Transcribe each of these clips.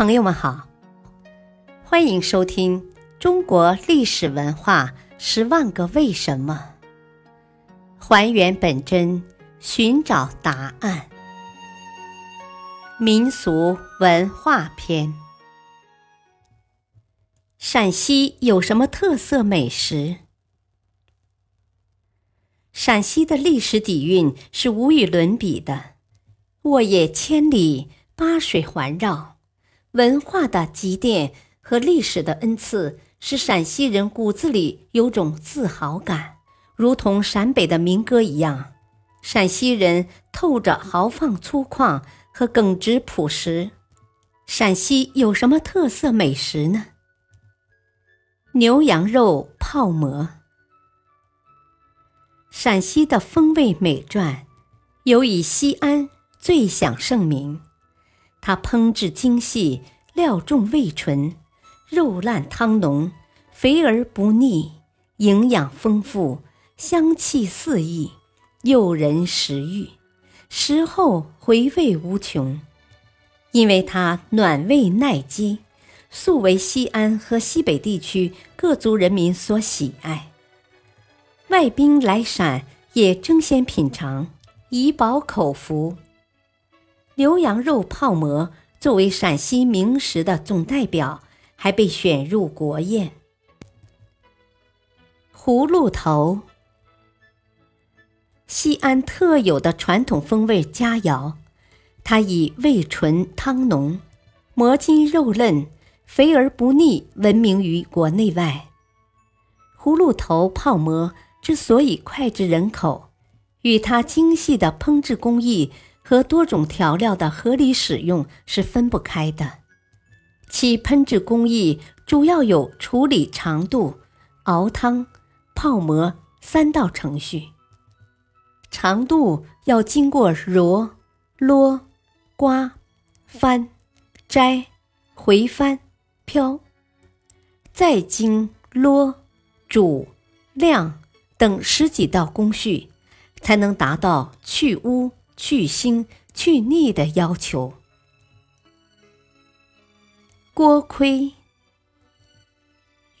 朋友们好，欢迎收听《中国历史文化十万个为什么》，还原本真，寻找答案。民俗文化篇：陕西有什么特色美食？陕西的历史底蕴是无与伦比的，沃野千里，八水环绕。文化的积淀和历史的恩赐，使陕西人骨子里有种自豪感，如同陕北的民歌一样。陕西人透着豪放粗犷和耿直朴实。陕西有什么特色美食呢？牛羊肉泡馍。陕西的风味美馔，尤以西安最享盛名。它烹制精细，料重味醇，肉烂汤浓，肥而不腻，营养丰富，香气四溢，诱人食欲，食后回味无穷。因为它暖胃耐饥，素为西安和西北地区各族人民所喜爱。外宾来陕也争先品尝，以饱口福。牛羊肉泡馍作为陕西名食的总代表，还被选入国宴。葫芦头，西安特有的传统风味佳肴，它以味醇汤浓、馍筋肉嫩、肥而不腻闻名于国内外。葫芦头泡馍之所以脍炙人口，与它精细的烹制工艺。和多种调料的合理使用是分不开的。其烹制工艺主要有处理长度、熬汤、泡馍三道程序。长度要经过揉、箩、刮、翻、摘、回翻、漂，再经箩、煮、晾等十几道工序，才能达到去污。去腥去腻的要求。锅盔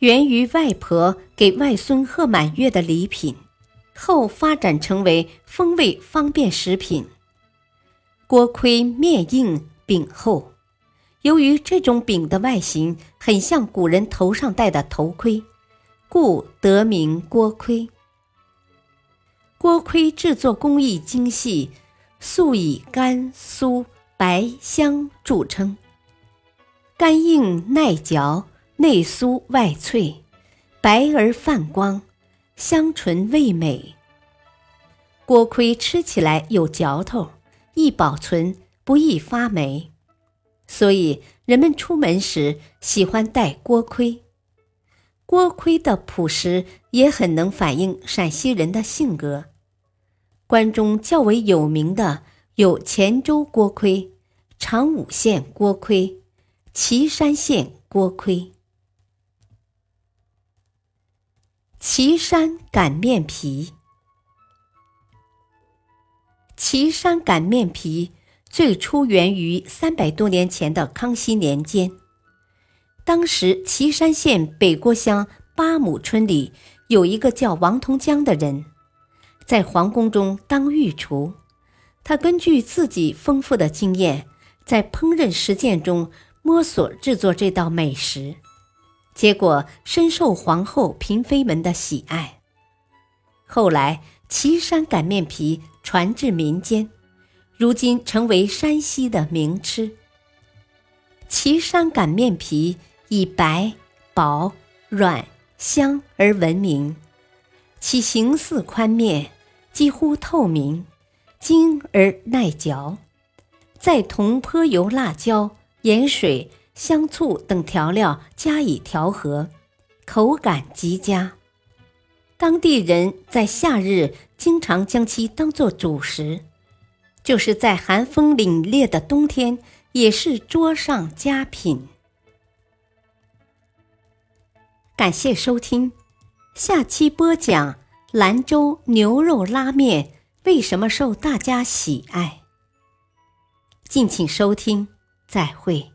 源于外婆给外孙贺满月的礼品，后发展成为风味方便食品。锅盔面硬饼厚，由于这种饼的外形很像古人头上戴的头盔，故得名锅盔。锅盔制作工艺精细。素以干酥白香著称，干硬耐嚼，内酥外脆，白而泛光，香醇味美。锅盔吃起来有嚼头，易保存，不易发霉，所以人们出门时喜欢带锅盔。锅盔的朴实也很能反映陕西人的性格。关中较为有名的有黔州锅盔、长武县锅盔、岐山县锅盔。岐山擀面皮，岐山擀面皮最初源于三百多年前的康熙年间，当时岐山县北郭乡八亩村里有一个叫王同江的人。在皇宫中当御厨，他根据自己丰富的经验，在烹饪实践中摸索制作这道美食，结果深受皇后、嫔妃们的喜爱。后来，岐山擀面皮传至民间，如今成为山西的名吃。岐山擀面皮以白、薄、软、香而闻名，其形似宽面。几乎透明，精而耐嚼，再同泼油、辣椒、盐水、香醋等调料加以调和，口感极佳。当地人在夏日经常将其当作主食，就是在寒风凛冽的冬天也是桌上佳品。感谢收听，下期播讲。兰州牛肉拉面为什么受大家喜爱？敬请收听，再会。